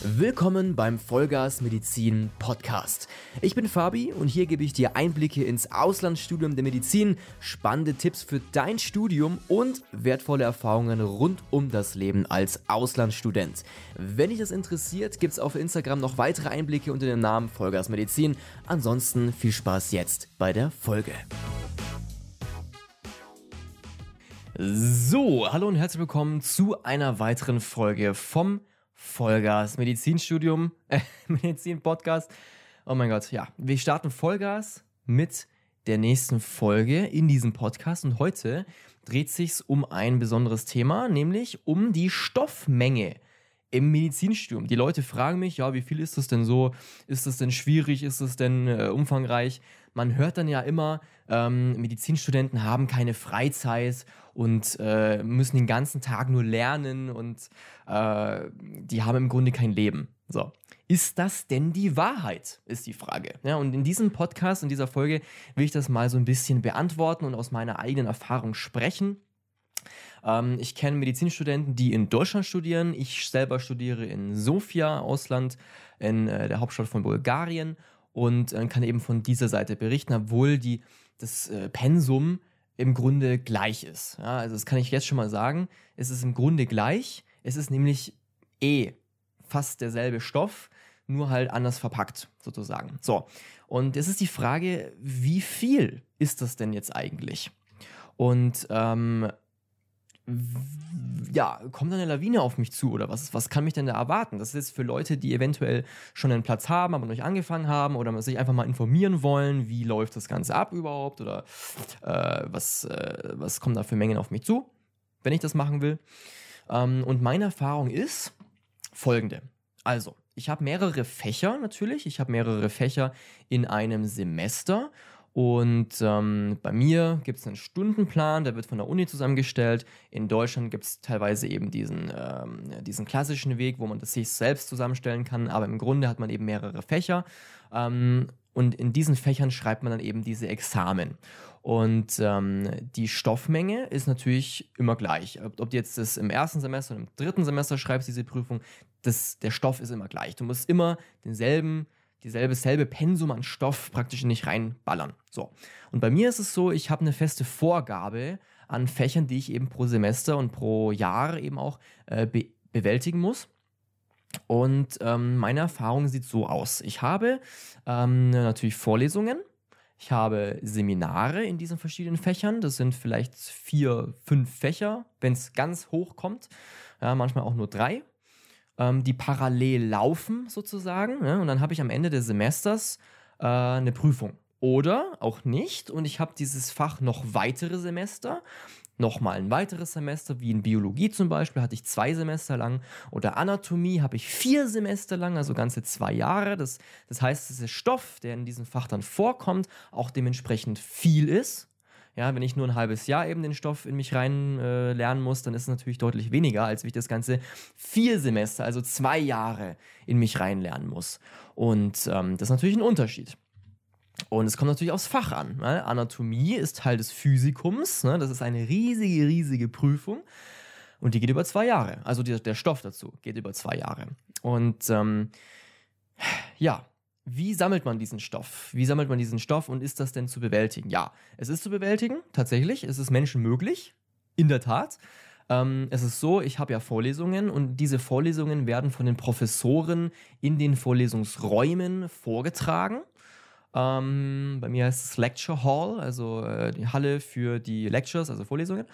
Willkommen beim Vollgas Medizin Podcast. Ich bin Fabi und hier gebe ich dir Einblicke ins Auslandsstudium der Medizin, spannende Tipps für dein Studium und wertvolle Erfahrungen rund um das Leben als Auslandsstudent. Wenn dich das interessiert, gibt es auf Instagram noch weitere Einblicke unter dem Namen Vollgas Medizin. Ansonsten viel Spaß jetzt bei der Folge. So, hallo und herzlich willkommen zu einer weiteren Folge vom Vollgas Medizinstudium, äh, Medizin-Podcast. Oh mein Gott, ja. Wir starten Vollgas mit der nächsten Folge in diesem Podcast und heute dreht sich um ein besonderes Thema, nämlich um die Stoffmenge im Medizinstudium. Die Leute fragen mich, ja, wie viel ist das denn so? Ist das denn schwierig? Ist das denn äh, umfangreich? Man hört dann ja immer, ähm, Medizinstudenten haben keine Freizeit und äh, müssen den ganzen Tag nur lernen und äh, die haben im Grunde kein Leben. So. Ist das denn die Wahrheit? Ist die Frage. Ja, und in diesem Podcast, in dieser Folge, will ich das mal so ein bisschen beantworten und aus meiner eigenen Erfahrung sprechen. Ähm, ich kenne Medizinstudenten, die in Deutschland studieren. Ich selber studiere in Sofia, Ausland, in äh, der Hauptstadt von Bulgarien und äh, kann eben von dieser Seite berichten, obwohl die, das äh, Pensum im Grunde gleich ist. Ja, also das kann ich jetzt schon mal sagen. Es ist im Grunde gleich. Es ist nämlich eh fast derselbe Stoff, nur halt anders verpackt, sozusagen. So. Und es ist die Frage, wie viel ist das denn jetzt eigentlich? Und ähm, ja, kommt da eine Lawine auf mich zu oder was, was kann mich denn da erwarten? Das ist für Leute, die eventuell schon einen Platz haben, aber noch nicht angefangen haben oder sich einfach mal informieren wollen, wie läuft das Ganze ab überhaupt oder äh, was, äh, was kommt da für Mengen auf mich zu, wenn ich das machen will. Ähm, und meine Erfahrung ist folgende. Also, ich habe mehrere Fächer natürlich. Ich habe mehrere Fächer in einem Semester und ähm, bei mir gibt es einen Stundenplan, der wird von der Uni zusammengestellt. In Deutschland gibt es teilweise eben diesen, ähm, diesen klassischen Weg, wo man das sich selbst zusammenstellen kann, aber im Grunde hat man eben mehrere Fächer. Ähm, und in diesen Fächern schreibt man dann eben diese Examen. Und ähm, die Stoffmenge ist natürlich immer gleich. Ob, ob du jetzt das im ersten Semester oder im dritten Semester schreibst, diese Prüfung, das, der Stoff ist immer gleich. Du musst immer denselben dieselbe selbe Pensum an Stoff praktisch nicht reinballern. So. Und bei mir ist es so, ich habe eine feste Vorgabe an Fächern, die ich eben pro Semester und pro Jahr eben auch äh, be bewältigen muss. Und ähm, meine Erfahrung sieht so aus. Ich habe ähm, natürlich Vorlesungen, ich habe Seminare in diesen verschiedenen Fächern. Das sind vielleicht vier, fünf Fächer, wenn es ganz hoch kommt. Ja, manchmal auch nur drei ähm, die parallel laufen sozusagen. Ne? Und dann habe ich am Ende des Semesters äh, eine Prüfung. Oder auch nicht. Und ich habe dieses Fach noch weitere Semester. Nochmal ein weiteres Semester, wie in Biologie zum Beispiel, hatte ich zwei Semester lang. Oder Anatomie habe ich vier Semester lang, also ganze zwei Jahre. Das, das heißt, dass der Stoff, der in diesem Fach dann vorkommt, auch dementsprechend viel ist. Ja, wenn ich nur ein halbes Jahr eben den Stoff in mich rein äh, lernen muss, dann ist es natürlich deutlich weniger, als wenn ich das Ganze vier Semester, also zwei Jahre in mich reinlernen muss. Und ähm, das ist natürlich ein Unterschied. Und es kommt natürlich aufs Fach an. Ne? Anatomie ist Teil des Physikums. Ne? Das ist eine riesige, riesige Prüfung. Und die geht über zwei Jahre. Also die, der Stoff dazu geht über zwei Jahre. Und ähm, ja, wie sammelt man diesen Stoff? Wie sammelt man diesen Stoff und ist das denn zu bewältigen? Ja, es ist zu bewältigen, tatsächlich. Es ist Menschen möglich, in der Tat. Ähm, es ist so, ich habe ja Vorlesungen und diese Vorlesungen werden von den Professoren in den Vorlesungsräumen vorgetragen. Ähm, bei mir heißt es Lecture Hall, also äh, die Halle für die Lectures, also Vorlesungen.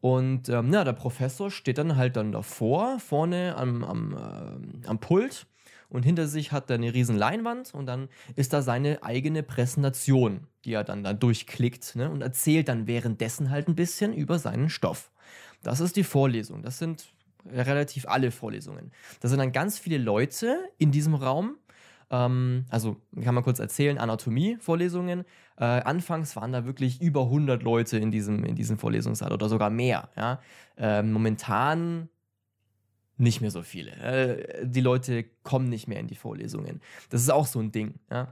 Und ähm, ja, der Professor steht dann halt dann davor, vorne am, am, äh, am Pult und hinter sich hat er eine riesen Leinwand und dann ist da seine eigene Präsentation, die er dann da durchklickt ne, und erzählt dann währenddessen halt ein bisschen über seinen Stoff. Das ist die Vorlesung. Das sind relativ alle Vorlesungen. Da sind dann ganz viele Leute in diesem Raum. Ähm, also kann man kurz erzählen, Anatomie-Vorlesungen. Äh, anfangs waren da wirklich über 100 Leute in diesem, in diesem Vorlesungssaal oder sogar mehr. Ja? Äh, momentan nicht mehr so viele. Äh, die Leute kommen nicht mehr in die Vorlesungen. Das ist auch so ein Ding. Ja?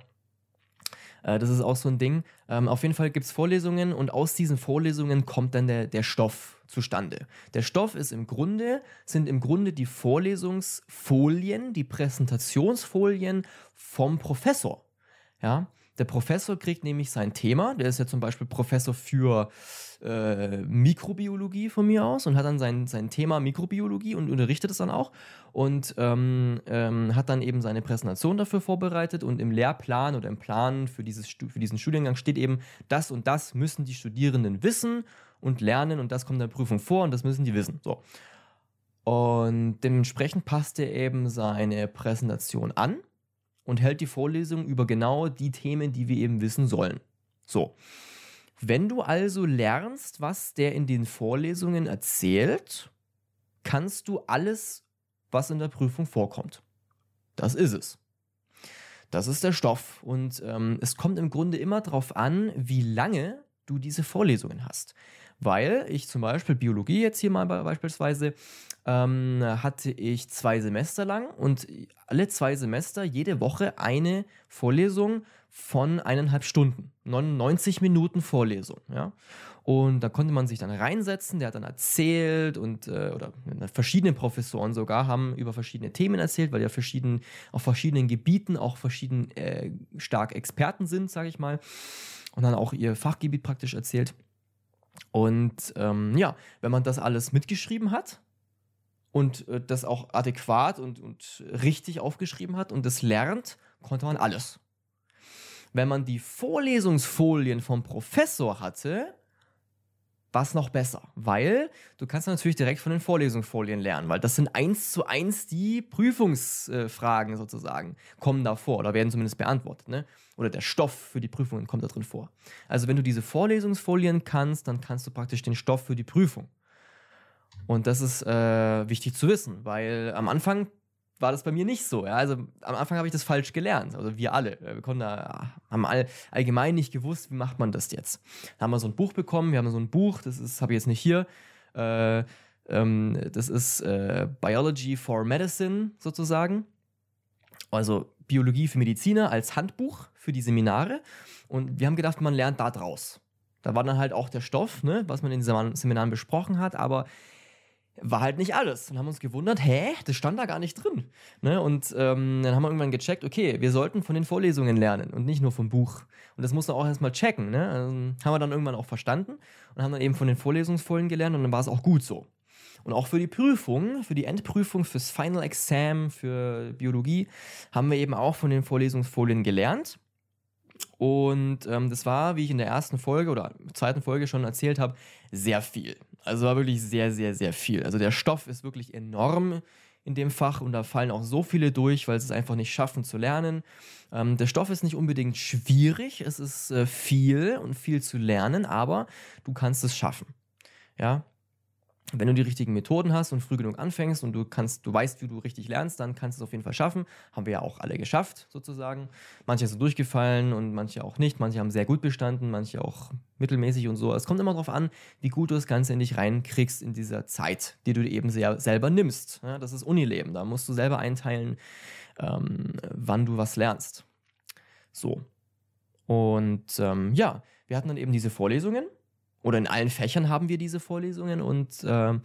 Äh, das ist auch so ein Ding. Ähm, auf jeden Fall gibt es Vorlesungen und aus diesen Vorlesungen kommt dann der, der Stoff zustande. Der Stoff ist im Grunde, sind im Grunde die Vorlesungsfolien, die Präsentationsfolien vom Professor. Ja, der Professor kriegt nämlich sein Thema, der ist ja zum Beispiel Professor für äh, Mikrobiologie von mir aus und hat dann sein, sein Thema Mikrobiologie und unterrichtet es dann auch und ähm, ähm, hat dann eben seine Präsentation dafür vorbereitet und im Lehrplan oder im Plan für, dieses, für diesen Studiengang steht eben, das und das müssen die Studierenden wissen und lernen und das kommt in der Prüfung vor und das müssen die wissen. So. Und dementsprechend passt er eben seine Präsentation an und hält die Vorlesung über genau die Themen, die wir eben wissen sollen. So. Wenn du also lernst, was der in den Vorlesungen erzählt, kannst du alles, was in der Prüfung vorkommt. Das ist es. Das ist der Stoff. Und ähm, es kommt im Grunde immer darauf an, wie lange du diese Vorlesungen hast. Weil ich zum Beispiel Biologie jetzt hier mal beispielsweise ähm, hatte ich zwei Semester lang und alle zwei Semester jede Woche eine Vorlesung von eineinhalb Stunden. 99 Minuten Vorlesung, ja. Und da konnte man sich dann reinsetzen, der hat dann erzählt und äh, oder verschiedene Professoren sogar haben über verschiedene Themen erzählt, weil ja verschieden, auf verschiedenen Gebieten auch verschieden äh, stark Experten sind, sage ich mal. Und dann auch ihr Fachgebiet praktisch erzählt. Und ähm, ja, wenn man das alles mitgeschrieben hat, und äh, das auch adäquat und, und richtig aufgeschrieben hat und das lernt, konnte man alles. Wenn man die Vorlesungsfolien vom Professor hatte, war es noch besser, weil du kannst natürlich direkt von den Vorlesungsfolien lernen, weil das sind eins zu eins die Prüfungsfragen sozusagen, kommen da vor oder werden zumindest beantwortet, ne? Oder der Stoff für die Prüfungen kommt da drin vor. Also wenn du diese Vorlesungsfolien kannst, dann kannst du praktisch den Stoff für die Prüfung. Und das ist äh, wichtig zu wissen, weil am Anfang war das bei mir nicht so. Ja? Also am Anfang habe ich das falsch gelernt. Also wir alle. Wir konnten da, haben all, allgemein nicht gewusst, wie macht man das jetzt. Da haben wir so ein Buch bekommen. Wir haben so ein Buch, das ist, habe ich jetzt nicht hier. Äh, ähm, das ist äh, Biology for Medicine sozusagen. Also Biologie für Mediziner als Handbuch für die Seminare. Und wir haben gedacht, man lernt da draus. Da war dann halt auch der Stoff, ne, was man in den Seminaren besprochen hat, aber war halt nicht alles. Und haben uns gewundert, hä, das stand da gar nicht drin. Ne? Und ähm, dann haben wir irgendwann gecheckt, okay, wir sollten von den Vorlesungen lernen und nicht nur vom Buch. Und das mussten wir auch erstmal checken. Ne? Also, haben wir dann irgendwann auch verstanden und haben dann eben von den Vorlesungsfolien gelernt und dann war es auch gut so. Und auch für die Prüfung, für die Endprüfung, fürs Final Exam, für Biologie, haben wir eben auch von den Vorlesungsfolien gelernt. Und ähm, das war, wie ich in der ersten Folge oder zweiten Folge schon erzählt habe, sehr viel. Also war wirklich sehr, sehr, sehr viel. Also der Stoff ist wirklich enorm in dem Fach und da fallen auch so viele durch, weil sie es einfach nicht schaffen zu lernen. Ähm, der Stoff ist nicht unbedingt schwierig, es ist äh, viel und viel zu lernen, aber du kannst es schaffen. Ja, wenn du die richtigen Methoden hast und früh genug anfängst und du kannst, du weißt, wie du richtig lernst, dann kannst du es auf jeden Fall schaffen. Haben wir ja auch alle geschafft, sozusagen. Manche sind durchgefallen und manche auch nicht. Manche haben sehr gut bestanden, manche auch mittelmäßig und so. Es kommt immer darauf an, wie gut du das Ganze in dich reinkriegst in dieser Zeit, die du eben sehr, selber nimmst. Ja, das ist Unileben. Da musst du selber einteilen, ähm, wann du was lernst. So. Und ähm, ja, wir hatten dann eben diese Vorlesungen oder in allen Fächern haben wir diese Vorlesungen und äh,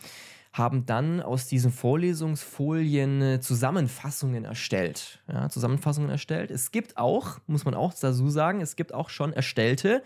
haben dann aus diesen Vorlesungsfolien äh, Zusammenfassungen erstellt. Ja, Zusammenfassungen erstellt. Es gibt auch, muss man auch dazu sagen, es gibt auch schon erstellte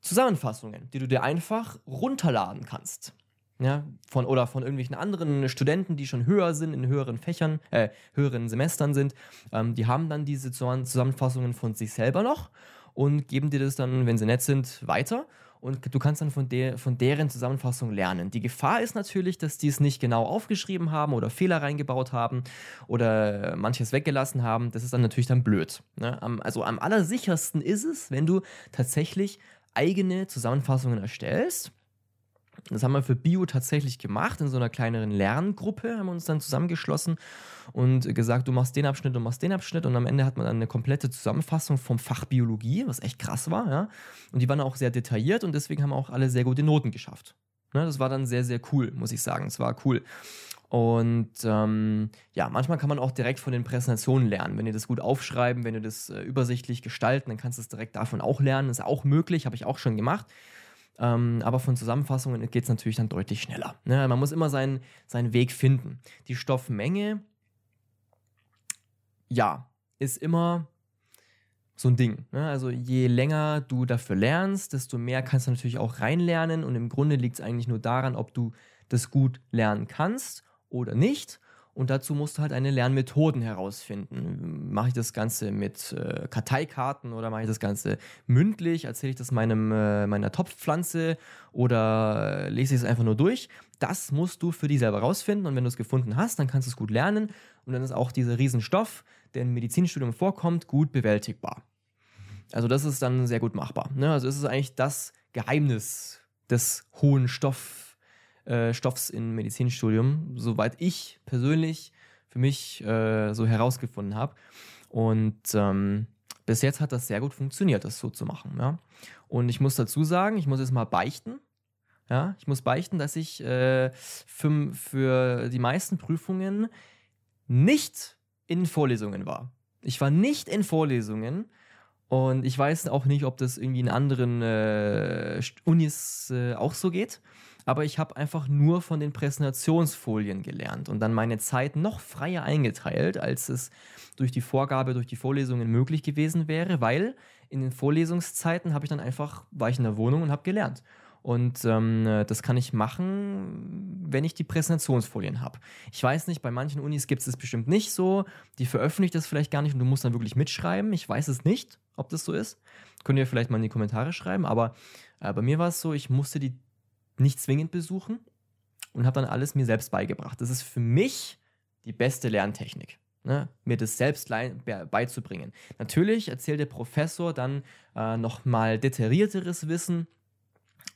Zusammenfassungen, die du dir einfach runterladen kannst. Ja, von, oder von irgendwelchen anderen Studenten, die schon höher sind, in höheren Fächern, äh, höheren Semestern sind, ähm, die haben dann diese Zusammenfassungen von sich selber noch und geben dir das dann, wenn sie nett sind, weiter und du kannst dann von, der, von deren Zusammenfassung lernen. Die Gefahr ist natürlich, dass die es nicht genau aufgeschrieben haben oder Fehler reingebaut haben oder manches weggelassen haben. Das ist dann natürlich dann blöd. Ne? also am allersichersten ist es, wenn du tatsächlich eigene Zusammenfassungen erstellst das haben wir für Bio tatsächlich gemacht, in so einer kleineren Lerngruppe haben wir uns dann zusammengeschlossen und gesagt, du machst den Abschnitt, du machst den Abschnitt und am Ende hat man dann eine komplette Zusammenfassung vom Fach Biologie, was echt krass war, ja. Und die waren auch sehr detailliert und deswegen haben auch alle sehr gute Noten geschafft. Ne, das war dann sehr, sehr cool, muss ich sagen. Es war cool. Und ähm, ja, manchmal kann man auch direkt von den Präsentationen lernen. Wenn ihr das gut aufschreiben, wenn ihr das äh, übersichtlich gestalten, dann kannst du es direkt davon auch lernen. ist auch möglich, habe ich auch schon gemacht. Ähm, aber von Zusammenfassungen geht es natürlich dann deutlich schneller. Ne? Man muss immer seinen, seinen Weg finden. Die Stoffmenge, ja, ist immer so ein Ding. Ne? Also je länger du dafür lernst, desto mehr kannst du natürlich auch reinlernen. Und im Grunde liegt es eigentlich nur daran, ob du das gut lernen kannst oder nicht. Und dazu musst du halt eine Lernmethoden herausfinden. Mache ich das Ganze mit äh, Karteikarten oder mache ich das Ganze mündlich? Erzähle ich das meinem, äh, meiner Topfpflanze oder äh, lese ich es einfach nur durch? Das musst du für dich selber rausfinden. Und wenn du es gefunden hast, dann kannst du es gut lernen. Und dann ist auch dieser Riesenstoff, der im Medizinstudium vorkommt, gut bewältigbar. Also das ist dann sehr gut machbar. Ne? Also es ist eigentlich das Geheimnis des hohen Stoffs äh, Stoffs im Medizinstudium, soweit ich persönlich für mich äh, so herausgefunden habe. Und ähm, bis jetzt hat das sehr gut funktioniert, das so zu machen. Ja? Und ich muss dazu sagen, ich muss jetzt mal beichten. Ja, ich muss beichten, dass ich äh, für, für die meisten Prüfungen nicht in Vorlesungen war. Ich war nicht in Vorlesungen und ich weiß auch nicht, ob das irgendwie in anderen äh, Unis äh, auch so geht aber ich habe einfach nur von den Präsentationsfolien gelernt und dann meine Zeit noch freier eingeteilt, als es durch die Vorgabe, durch die Vorlesungen möglich gewesen wäre, weil in den Vorlesungszeiten habe ich dann einfach, war ich in der Wohnung und habe gelernt. Und ähm, das kann ich machen, wenn ich die Präsentationsfolien habe. Ich weiß nicht, bei manchen Unis gibt es das bestimmt nicht so. Die veröffentlicht das vielleicht gar nicht und du musst dann wirklich mitschreiben. Ich weiß es nicht, ob das so ist. Könnt ihr vielleicht mal in die Kommentare schreiben. Aber äh, bei mir war es so, ich musste die nicht zwingend besuchen und habe dann alles mir selbst beigebracht. Das ist für mich die beste Lerntechnik. Ne, mir das selbst beizubringen. Natürlich erzählt der Professor dann äh, nochmal detaillierteres Wissen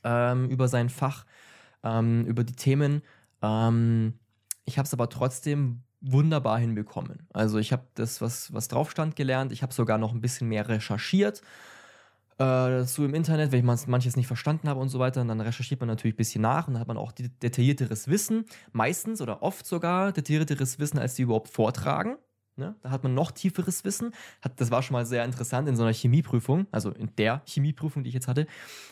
ähm, über sein Fach, ähm, über die Themen. Ähm, ich habe es aber trotzdem wunderbar hinbekommen. Also ich habe das, was, was drauf stand, gelernt. Ich habe sogar noch ein bisschen mehr recherchiert äh, dazu im Internet, wenn ich manches nicht verstanden habe und so weiter. Und dann recherchiert man natürlich ein bisschen nach und dann hat man auch detaillierteres Wissen. Meistens oder oft sogar detaillierteres Wissen, als die überhaupt vortragen. Ne? Da hat man noch tieferes Wissen. Hat, das war schon mal sehr interessant in so einer Chemieprüfung, also in der Chemieprüfung, die ich jetzt hatte.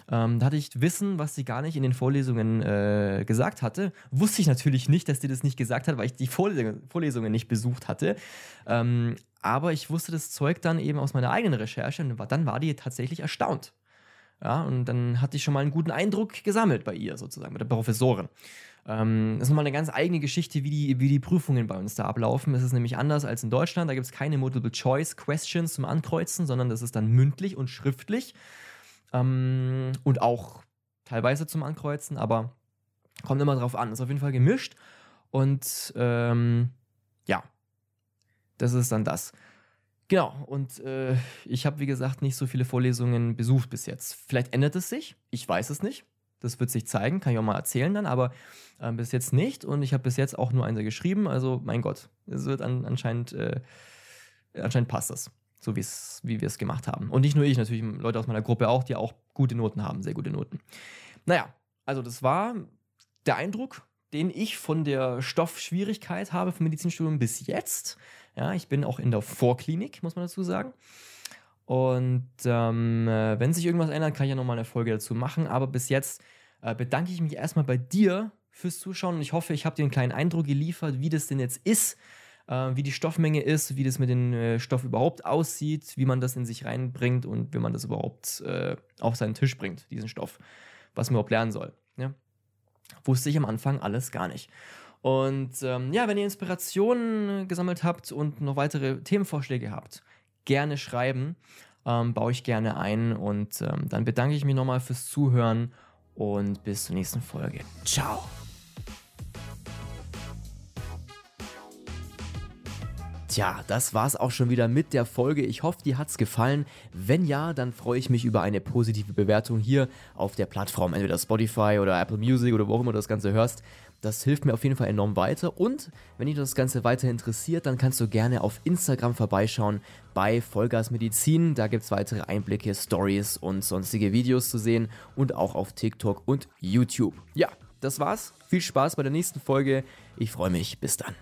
Ähm, da hatte ich Wissen, was sie gar nicht in den Vorlesungen äh, gesagt hatte. Wusste ich natürlich nicht, dass die das nicht gesagt hat, weil ich die Vorlesungen, Vorlesungen nicht besucht hatte. Ähm, aber ich wusste das Zeug dann eben aus meiner eigenen Recherche und dann war die tatsächlich erstaunt. Ja, und dann hatte ich schon mal einen guten Eindruck gesammelt bei ihr sozusagen, mit der Professorin. Ähm, das ist nochmal eine ganz eigene Geschichte, wie die, wie die Prüfungen bei uns da ablaufen. Das ist nämlich anders als in Deutschland. Da gibt es keine Multiple-Choice-Questions zum Ankreuzen, sondern das ist dann mündlich und schriftlich. Ähm, und auch teilweise zum Ankreuzen, aber kommt immer drauf an. Ist auf jeden Fall gemischt. Und ähm, ja, das ist dann das. Genau, und äh, ich habe, wie gesagt, nicht so viele Vorlesungen besucht bis jetzt. Vielleicht ändert es sich, ich weiß es nicht. Das wird sich zeigen, kann ich auch mal erzählen dann, aber äh, bis jetzt nicht. Und ich habe bis jetzt auch nur eine geschrieben. Also, mein Gott, es wird an, anscheinend, äh, anscheinend passt das, so wie wir es gemacht haben. Und nicht nur ich, natürlich Leute aus meiner Gruppe auch, die auch gute Noten haben, sehr gute Noten. Naja, also das war der Eindruck, den ich von der Stoffschwierigkeit habe vom Medizinstudium bis jetzt. Ja, ich bin auch in der Vorklinik, muss man dazu sagen. Und ähm, äh, wenn sich irgendwas ändert, kann ich ja nochmal eine Folge dazu machen. Aber bis jetzt äh, bedanke ich mich erstmal bei dir fürs Zuschauen und ich hoffe, ich habe dir einen kleinen Eindruck geliefert, wie das denn jetzt ist, äh, wie die Stoffmenge ist, wie das mit dem äh, Stoff überhaupt aussieht, wie man das in sich reinbringt und wie man das überhaupt äh, auf seinen Tisch bringt, diesen Stoff, was man überhaupt lernen soll. Ja? Wusste ich am Anfang alles gar nicht. Und ähm, ja, wenn ihr Inspirationen gesammelt habt und noch weitere Themenvorschläge habt, gerne schreiben. Ähm, baue ich gerne ein. Und ähm, dann bedanke ich mich nochmal fürs Zuhören und bis zur nächsten Folge. Ciao. Tja, das war's auch schon wieder mit der Folge. Ich hoffe, dir hat's gefallen. Wenn ja, dann freue ich mich über eine positive Bewertung hier auf der Plattform, entweder Spotify oder Apple Music oder wo auch immer du das Ganze hörst. Das hilft mir auf jeden Fall enorm weiter. Und wenn dich das Ganze weiter interessiert, dann kannst du gerne auf Instagram vorbeischauen bei Vollgas Medizin. Da gibt es weitere Einblicke, Stories und sonstige Videos zu sehen und auch auf TikTok und YouTube. Ja, das war's. Viel Spaß bei der nächsten Folge. Ich freue mich. Bis dann.